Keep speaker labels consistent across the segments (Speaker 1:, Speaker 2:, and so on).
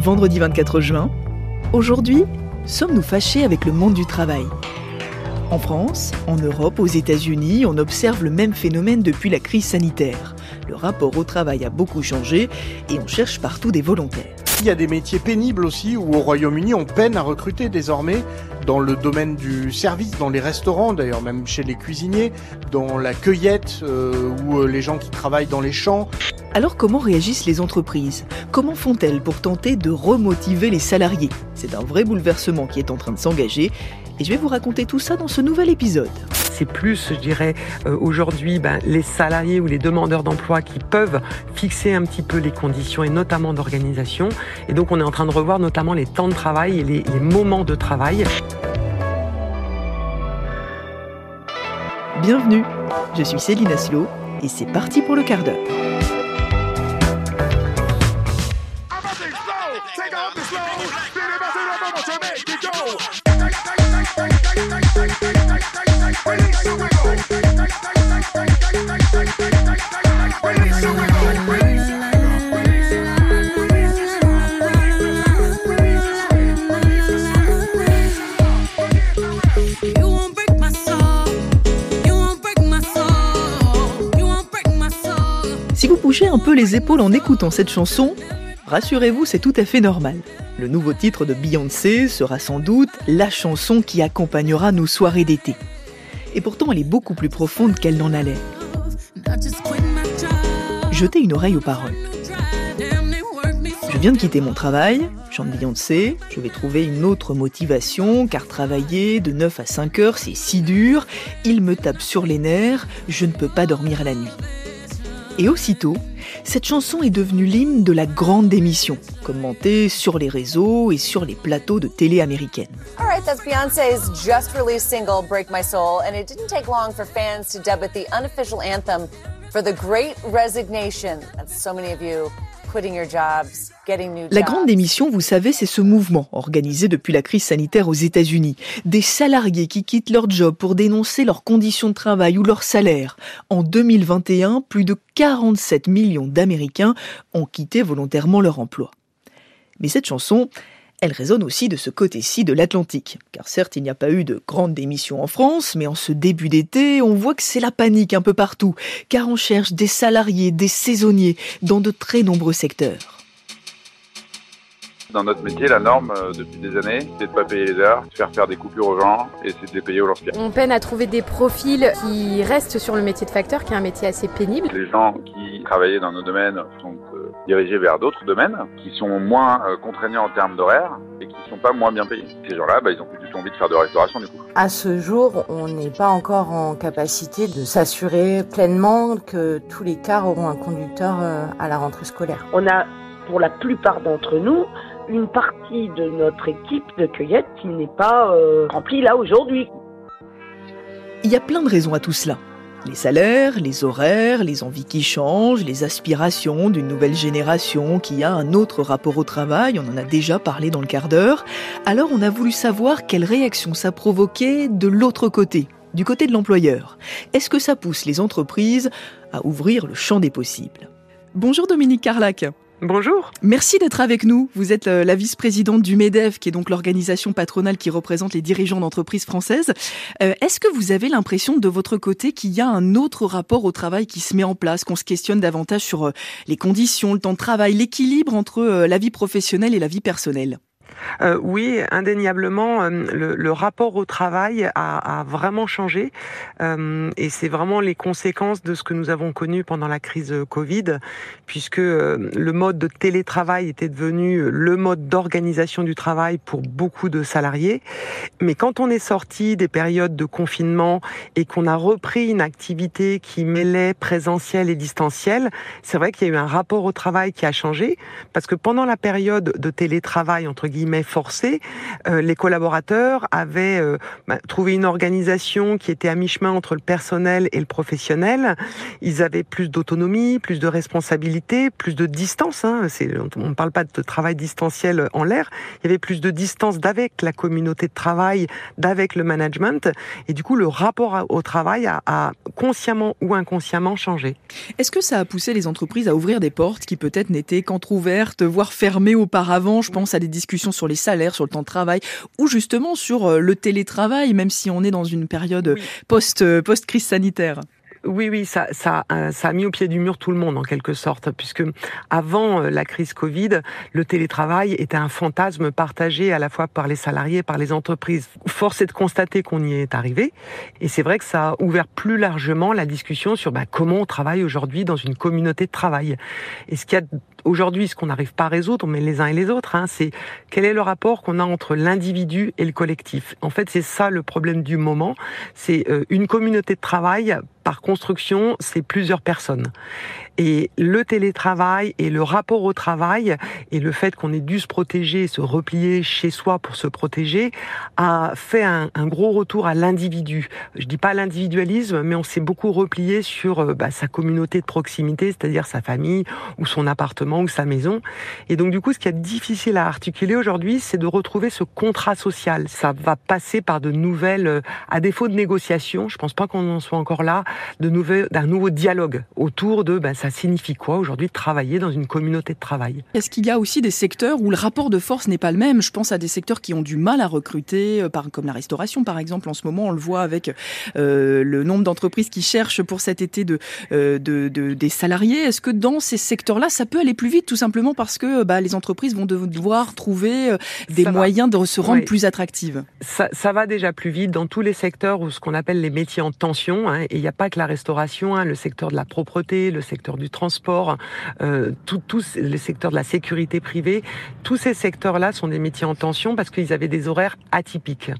Speaker 1: Vendredi 24 juin. Aujourd'hui, sommes-nous fâchés avec le monde du travail? En France, en Europe, aux États-Unis, on observe le même phénomène depuis la crise sanitaire. Le rapport au travail a beaucoup changé et on cherche partout des volontaires.
Speaker 2: Il y a des métiers pénibles aussi où au Royaume-Uni on peine à recruter désormais dans le domaine du service, dans les restaurants d'ailleurs, même chez les cuisiniers, dans la cueillette euh, ou euh, les gens qui travaillent dans les champs.
Speaker 1: Alors comment réagissent les entreprises? Comment font-elles pour tenter de remotiver les salariés? C'est un vrai bouleversement qui est en train de s'engager. Et je vais vous raconter tout ça dans ce nouvel épisode
Speaker 3: c'est plus, je dirais, euh, aujourd'hui, ben, les salariés ou les demandeurs d'emploi qui peuvent fixer un petit peu les conditions et notamment d'organisation. Et donc, on est en train de revoir notamment les temps de travail et les, les moments de travail.
Speaker 1: Bienvenue, je suis Céline Aslo et c'est parti pour le quart d'heure. Un peu les épaules en écoutant cette chanson, rassurez-vous, c'est tout à fait normal. Le nouveau titre de Beyoncé sera sans doute la chanson qui accompagnera nos soirées d'été. Et pourtant, elle est beaucoup plus profonde qu'elle n'en a l'air. Jetez une oreille aux paroles. Je viens de quitter mon travail, chante Beyoncé, je vais trouver une autre motivation, car travailler de 9 à 5 heures, c'est si dur, il me tape sur les nerfs, je ne peux pas dormir la nuit. Et aussitôt, cette chanson est devenue l'hymne de la grande démission, commentée sur les réseaux et sur les plateaux de télé américaines.
Speaker 4: All that's Beyonce's just released single Break My Soul, and it didn't take long for fans to dub it the unofficial anthem for the great resignation. That's so many of you.
Speaker 1: La grande démission, vous savez, c'est ce mouvement organisé depuis la crise sanitaire aux États-Unis. Des salariés qui quittent leur job pour dénoncer leurs conditions de travail ou leur salaire. En 2021, plus de 47 millions d'Américains ont quitté volontairement leur emploi. Mais cette chanson, elle résonne aussi de ce côté-ci de l'Atlantique. Car certes, il n'y a pas eu de grande démission en France, mais en ce début d'été, on voit que c'est la panique un peu partout, car on cherche des salariés, des saisonniers, dans de très nombreux secteurs
Speaker 5: dans notre métier, la norme euh, depuis des années, c'est de ne pas payer les heures, de faire faire des coupures aux gens et c'est de les payer au lance
Speaker 6: On peine à trouver des profils qui restent sur le métier de facteur, qui est un métier assez pénible.
Speaker 5: Les gens qui travaillaient dans nos domaines sont euh, dirigés vers d'autres domaines qui sont moins euh, contraignants en termes d'horaire et qui ne sont pas moins bien payés. Ces gens-là, bah, ils ont plus du tout envie de faire de restauration du coup.
Speaker 7: À ce jour, on n'est pas encore en capacité de s'assurer pleinement que tous les cars auront un conducteur à la rentrée scolaire.
Speaker 8: On a, pour la plupart d'entre nous, une partie de notre équipe de cueillette qui n'est pas euh, remplie là aujourd'hui.
Speaker 1: Il y a plein de raisons à tout cela. Les salaires, les horaires, les envies qui changent, les aspirations d'une nouvelle génération qui a un autre rapport au travail, on en a déjà parlé dans le quart d'heure. Alors on a voulu savoir quelle réaction ça provoquait de l'autre côté, du côté de l'employeur. Est-ce que ça pousse les entreprises à ouvrir le champ des possibles? Bonjour Dominique Carlac.
Speaker 3: Bonjour.
Speaker 1: Merci d'être avec nous. Vous êtes euh, la vice-présidente du MEDEF, qui est donc l'organisation patronale qui représente les dirigeants d'entreprises françaises. Euh, est-ce que vous avez l'impression de votre côté qu'il y a un autre rapport au travail qui se met en place, qu'on se questionne davantage sur euh, les conditions, le temps de travail, l'équilibre entre la vie professionnelle et la vie personnelle?
Speaker 3: Euh, oui, indéniablement, euh, le, rapport au travail a, vraiment changé euh, et c'est vraiment les conséquences de ce que nous avons connu pendant la crise Covid, puisque le mode de télétravail était devenu le mode d'organisation du travail pour beaucoup de salariés. Mais quand on est sorti des périodes de confinement et qu'on a repris une activité qui mêlait présentiel et distanciel, c'est vrai qu'il y a eu un rapport au travail qui a changé, parce que pendant la période de télétravail, entre guillemets forcé, euh, les collaborateurs avaient euh, bah, trouvé une organisation qui était à mi-chemin entre le personnel et le professionnel. Ils avaient plus d'autonomie, plus de responsabilité, plus de distance. Hein. on ne parle pas de travail distanciel en l'air. Il y avait plus de distance d'avec la communauté de travail, d'avec le management. Et du coup, le rapport au travail a, a consciemment ou inconsciemment changé.
Speaker 1: Est-ce que ça a poussé les entreprises à ouvrir des portes qui peut-être n'étaient qu'entrouvertes, voire fermées auparavant? Je pense à des discussions sur les salaires, sur le temps de travail, ou justement sur euh, le télétravail, même si on est dans une période post, euh, post-crise sanitaire.
Speaker 3: Oui, oui, ça, ça, euh, ça a mis au pied du mur tout le monde en quelque sorte, puisque avant euh, la crise Covid, le télétravail était un fantasme partagé à la fois par les salariés et par les entreprises. Force est de constater qu'on y est arrivé, et c'est vrai que ça a ouvert plus largement la discussion sur bah, comment on travaille aujourd'hui dans une communauté de travail. Et ce qu'il y a aujourd'hui, ce qu'on n'arrive pas à résoudre, mais les uns et les autres, hein, c'est quel est le rapport qu'on a entre l'individu et le collectif. En fait, c'est ça le problème du moment. C'est euh, une communauté de travail par construction, c'est plusieurs personnes. Et le télétravail et le rapport au travail et le fait qu'on ait dû se protéger, se replier chez soi pour se protéger, a fait un, gros retour à l'individu. Je dis pas l'individualisme, mais on s'est beaucoup replié sur euh, bah, sa communauté de proximité, c'est-à-dire sa famille ou son appartement ou sa maison. Et donc du coup, ce qui est difficile à articuler aujourd'hui, c'est de retrouver ce contrat social. Ça va passer par de nouvelles, euh, à défaut de négociations, je pense pas qu'on en soit encore là, de d'un nouveau dialogue autour de bah, ça signifie quoi aujourd'hui de travailler dans une communauté de travail?
Speaker 1: Est-ce qu'il y a aussi des secteurs où le rapport de force n'est pas le même? Je pense à des secteurs qui ont du mal à recruter, euh, comme la restauration par exemple. En ce moment, on le voit avec euh, le nombre d'entreprises qui cherchent pour cet été de, euh, de, des salariés. Est-ce que dans ces secteurs-là, ça peut aller plus vite tout simplement parce que bah, les entreprises vont devoir trouver des moyens de se rendre plus attractives?
Speaker 3: Ça, ça, va déjà plus vite dans tous les secteurs où ce qu'on appelle les métiers en tension. Hein, et il n'y a pas que la restauration, hein, le secteur de la propreté, le secteur du transport, euh, tous les secteurs de la sécurité privée, tous ces secteurs-là sont des métiers en tension parce qu'ils avaient des horaires atypiques.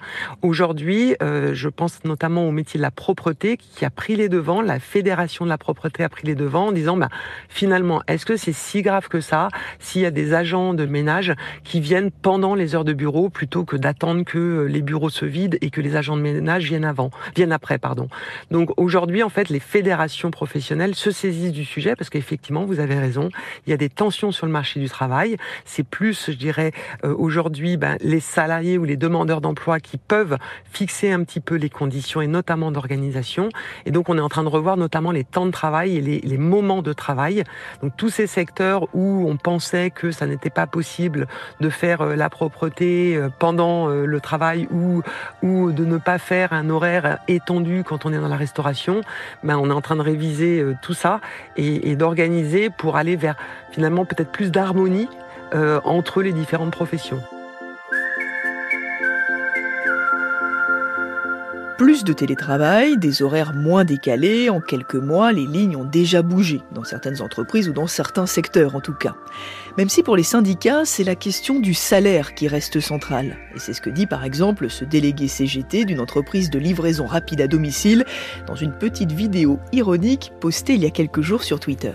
Speaker 3: Aujourd'hui, euh, je pense notamment au métier de la propreté qui a pris les devants, la fédération de la propreté a pris les devants en disant bah, finalement, est-ce que c'est si grave que ça s'il y a des agents de ménage qui viennent pendant les heures de bureau plutôt que d'attendre que les bureaux se vident et que les agents de ménage viennent avant, viennent après, pardon. Donc aujourd'hui, en fait, les fédérations professionnelles se saisissent du sujet parce qu'effectivement, vous avez raison, il y a des tensions sur le marché du travail. C'est plus, je dirais, euh, aujourd'hui, ben, les salariés ou les demandeurs d'emploi qui peuvent fixer un petit peu les conditions et notamment d'organisation. Et donc, on est en train de revoir notamment les temps de travail et les, moments de travail. Donc, tous ces secteurs où on pensait que ça n'était pas possible de faire euh, la propreté euh, pendant le travail ou, ou de ne pas faire un horaire étendu quand on est dans la restauration, ben, on est en train de réviser tout ça et, et, d'organiser pour aller vers finalement peut-être plus d'harmonie euh, entre les différentes professions.
Speaker 1: Plus de télétravail, des horaires moins décalés, en quelques mois, les lignes ont déjà bougé, dans certaines entreprises ou dans certains secteurs en tout cas. Même si pour les syndicats, c'est la question du salaire qui reste centrale. Et c'est ce que dit par exemple ce délégué CGT d'une entreprise de livraison rapide à domicile dans une petite vidéo ironique postée il y a quelques jours sur Twitter.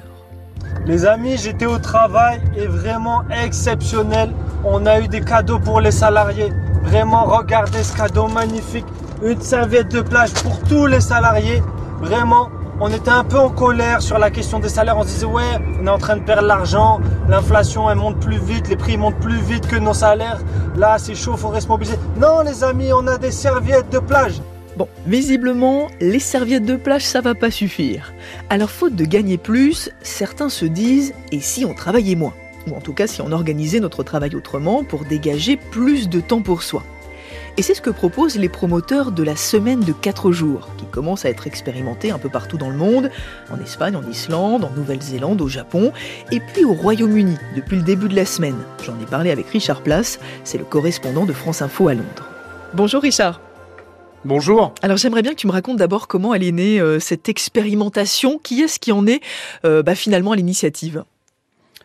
Speaker 9: Les amis, j'étais au travail et vraiment exceptionnel. On a eu des cadeaux pour les salariés. Vraiment, regardez ce cadeau magnifique une serviette de plage pour tous les salariés. Vraiment, on était un peu en colère sur la question des salaires. On se disait, ouais, on est en train de perdre l'argent, l'inflation, elle monte plus vite, les prix montent plus vite que nos salaires. Là, c'est chaud, faut rester mobilisé. Non, les amis, on a des serviettes de plage.
Speaker 1: Bon, visiblement, les serviettes de plage, ça va pas suffire. Alors, faute de gagner plus, certains se disent, et si on travaillait moins? Ou en tout cas, si on organisait notre travail autrement pour dégager plus de temps pour soi. Et c'est ce que proposent les promoteurs de la semaine de 4 jours, qui commence à être expérimentée un peu partout dans le monde, en Espagne, en Islande, en Nouvelle-Zélande, au Japon, et puis au Royaume-Uni depuis le début de la semaine. J'en ai parlé avec Richard Place, c'est le correspondant de France Info à Londres. Bonjour Richard.
Speaker 2: Bonjour.
Speaker 1: Alors j'aimerais bien que tu me racontes d'abord comment elle est née, euh, cette expérimentation. Qui est-ce qui en est euh, bah, finalement à l'initiative?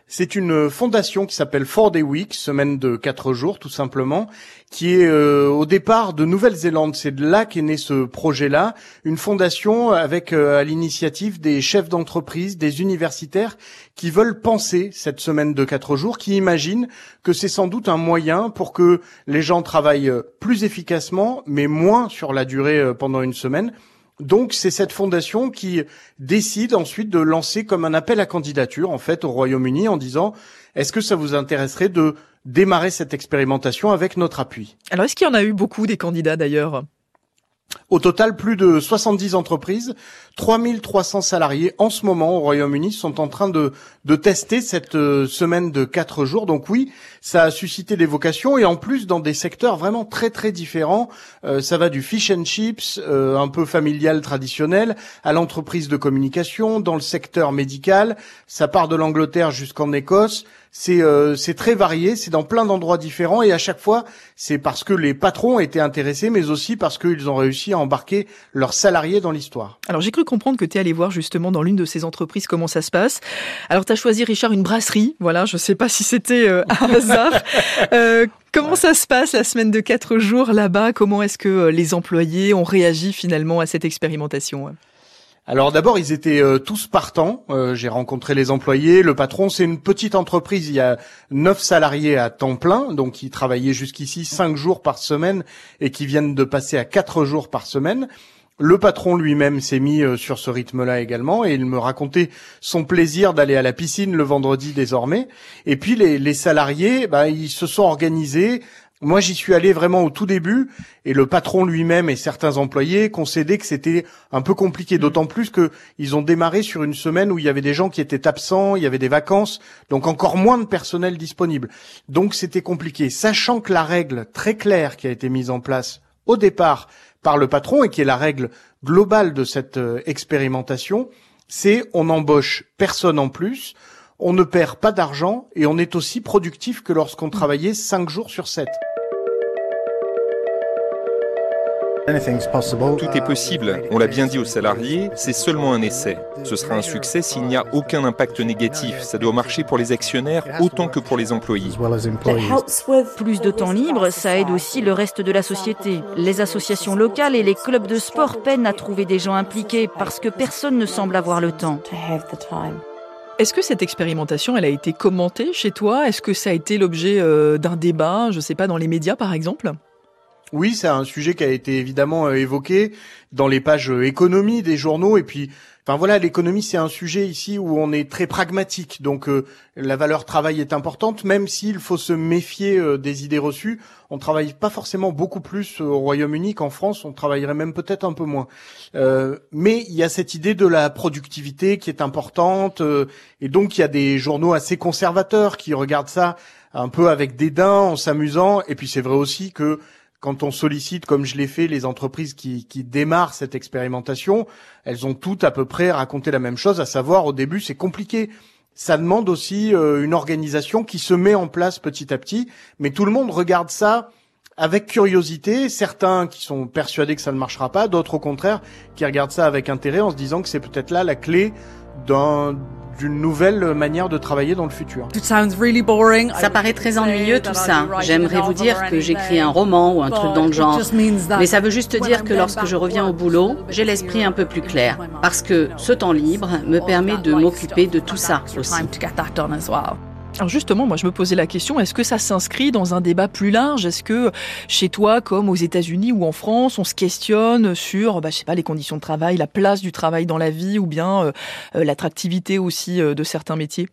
Speaker 2: C'est une fondation qui s'appelle Four Day Week, semaine de quatre jours tout simplement, qui est euh, au départ de Nouvelle-Zélande. C'est de là qu'est né ce projet-là, une fondation avec euh, à l'initiative des chefs d'entreprise, des universitaires qui veulent penser cette semaine de quatre jours, qui imaginent que c'est sans doute un moyen pour que les gens travaillent plus efficacement, mais moins sur la durée euh, pendant une semaine donc c'est cette fondation qui décide ensuite de lancer comme un appel à candidature en fait au Royaume-Uni en disant est-ce que ça vous intéresserait de démarrer cette expérimentation avec notre appui?
Speaker 1: Alors est-ce qu'il y en a eu beaucoup des candidats d'ailleurs?
Speaker 2: Au total, plus de 70 entreprises, 3300 salariés en ce moment au Royaume-Uni sont en train de, tester cette euh, semaine de quatre jours. Donc oui, ça a suscité des vocations et en plus dans des secteurs vraiment très très différents. Euh, ça va du fish and chips, euh, un peu familial traditionnel, à l'entreprise de communication, dans le secteur médical. Ça part de l'Angleterre jusqu'en Écosse c'est euh, c'est très varié, c'est dans plein d'endroits différents et à chaque fois c'est parce que les patrons étaient intéressés, mais aussi parce qu'ils ont réussi à embarquer leurs salariés dans l'histoire.
Speaker 1: Alors j'ai cru comprendre que tu es allé voir justement dans l'une de ces entreprises comment ça se passe. Alors tu as choisi Richard une brasserie, voilà, je sais pas si c'était euh, un hasard. Euh, comment ça se passe la semaine de quatre jours là-bas? Comment est-ce que les employés ont réagi finalement à cette expérimentation
Speaker 2: alors d'abord, ils étaient euh, tous partants. Euh, j'ai rencontré les employés. Le patron, c'est une petite entreprise. Il y a neuf salariés à temps plein, donc qui travaillaient jusqu'ici cinq jours par semaine et qui viennent de passer à quatre jours par semaine. Le patron lui-même s'est mis euh, sur ce rythme-là également et il me racontait son plaisir d'aller à la piscine le vendredi désormais. Et puis les, salariés, bah, ils se sont organisés moi, j'y suis allé vraiment au tout début, et le patron lui-même et certains employés concédaient que c'était un peu compliqué, d'autant plus qu'ils ont démarré sur une semaine où il y avait des gens qui étaient absents, il y avait des vacances, donc encore moins de personnel disponible. Donc c'était compliqué, sachant que la règle très claire qui a été mise en place au départ par le patron et qui est la règle globale de cette euh, expérimentation, c'est on embauche personne en plus, on ne perd pas d'argent et on est aussi productif que lorsqu'on travaillait cinq jours sur sept.
Speaker 10: Tout est possible. On l'a bien dit aux salariés, c'est seulement un essai. Ce sera un succès s'il n'y a aucun impact négatif. Ça doit marcher pour les actionnaires autant que pour les employés.
Speaker 11: Plus de temps libre, ça aide aussi le reste de la société. Les associations locales et les clubs de sport peinent à trouver des gens impliqués parce que personne ne semble avoir le temps.
Speaker 1: Est-ce que cette expérimentation, elle a été commentée chez toi? Est-ce que ça a été l'objet euh, d'un débat, je ne sais pas, dans les médias par exemple?
Speaker 2: Oui, c'est un sujet qui a été évidemment euh, évoqué dans les pages euh, économie des journaux et puis Enfin voilà, l'économie c'est un sujet ici où on est très pragmatique, donc la valeur travail est importante, même s'il faut se méfier des idées reçues. On travaille pas forcément beaucoup plus au Royaume-Uni qu'en France, on travaillerait même peut-être un peu moins. mais il y a cette idée de la productivité qui est importante, et donc il y a des journaux assez conservateurs qui regardent ça un peu avec dédain, en s'amusant. Et puis c'est vrai aussi que quand on sollicite, comme je l'ai fait, les entreprises qui, qui, démarrent cette expérimentation, elles ont toutes à peu près raconté la même chose, à savoir au début c'est compliqué. Ça demande aussi euh, une organisation qui se met en place petit à petit, mais tout le monde regarde ça avec curiosité, certains qui sont persuadés que ça ne marchera pas, d'autres au contraire qui regardent ça avec intérêt en se disant que c'est peut-être là la clé d'un d'une nouvelle manière de travailler dans le futur.
Speaker 12: Ça paraît très ennuyeux tout ça. J'aimerais vous dire que j'écris un roman ou un truc dans le genre. Mais ça veut juste dire que lorsque je reviens au boulot, j'ai l'esprit un peu plus clair. Parce que ce temps libre me permet de m'occuper de tout ça aussi.
Speaker 1: Alors justement, moi je me posais la question, est-ce que ça s'inscrit dans un débat plus large? Est-ce que chez toi, comme aux États-Unis ou en France, on se questionne sur, bah, je sais pas, les conditions de travail, la place du travail dans la vie ou bien euh, euh, l'attractivité aussi euh, de certains métiers?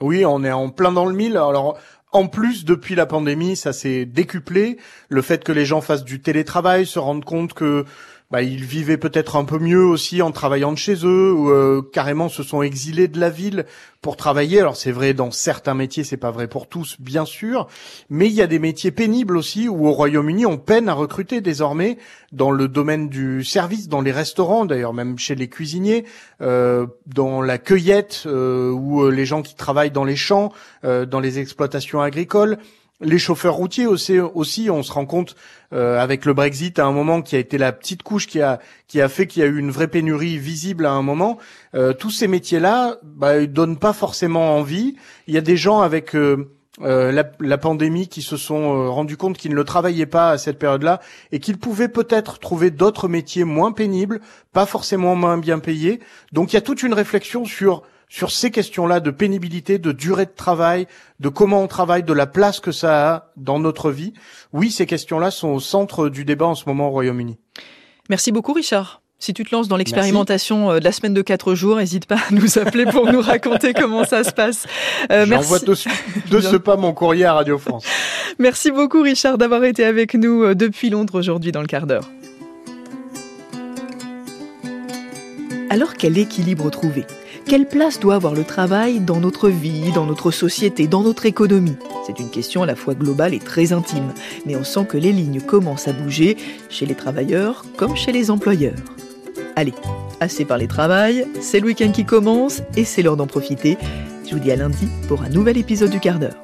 Speaker 2: Oui, on est en plein dans le mille. Alors en plus, depuis la pandémie, ça s'est décuplé. Le fait que les gens fassent du télétravail, se rendent compte que bah, ils vivaient peut-être un peu mieux aussi en travaillant de chez eux ou euh, carrément se sont exilés de la ville pour travailler. Alors c'est vrai dans certains métiers, c'est pas vrai pour tous bien sûr, mais il y a des métiers pénibles aussi où au Royaume-Uni on peine à recruter désormais dans le domaine du service, dans les restaurants d'ailleurs, même chez les cuisiniers, euh, dans la cueillette euh, ou les gens qui travaillent dans les champs, dans les exploitations agricoles. Les chauffeurs routiers aussi, aussi on se rend compte euh, avec le Brexit à un moment qui a été la petite couche qui a qui a fait qu'il y a eu une vraie pénurie visible à un moment. Euh, tous ces métiers-là, bah, ils donnent pas forcément envie. Il y a des gens avec euh, euh la, la, pandémie qui se sont rendus compte qu'ils ne travaillaient pas à cette période-là et qu'ils pouvaient peut-être trouver d'autres métiers moins pénibles, pas forcément moins bien payés. Donc il y a toute une réflexion sur sur ces questions-là de pénibilité, de durée de travail, de comment on travaille, de la place que ça a dans notre vie. Oui, ces questions-là sont au centre du débat en ce moment au Royaume-Uni.
Speaker 1: Merci beaucoup, Richard. Si tu te lances dans l'expérimentation euh, de la semaine de quatre jours, n'hésite pas à nous appeler pour nous raconter comment ça se passe.
Speaker 2: Euh, J'envoie de, de ce pas mon courrier à Radio France.
Speaker 1: Merci beaucoup, Richard, d'avoir été avec nous euh, depuis Londres aujourd'hui dans le quart d'heure. Alors quel équilibre trouver? Quelle place doit avoir le travail dans notre vie, dans notre société, dans notre économie? C'est une question à la fois globale et très intime, mais on sent que les lignes commencent à bouger chez les travailleurs comme chez les employeurs. Allez, assez parlé travail, c'est le week-end qui commence et c'est l'heure d'en profiter. Je vous dis à lundi pour un nouvel épisode du quart d'heure.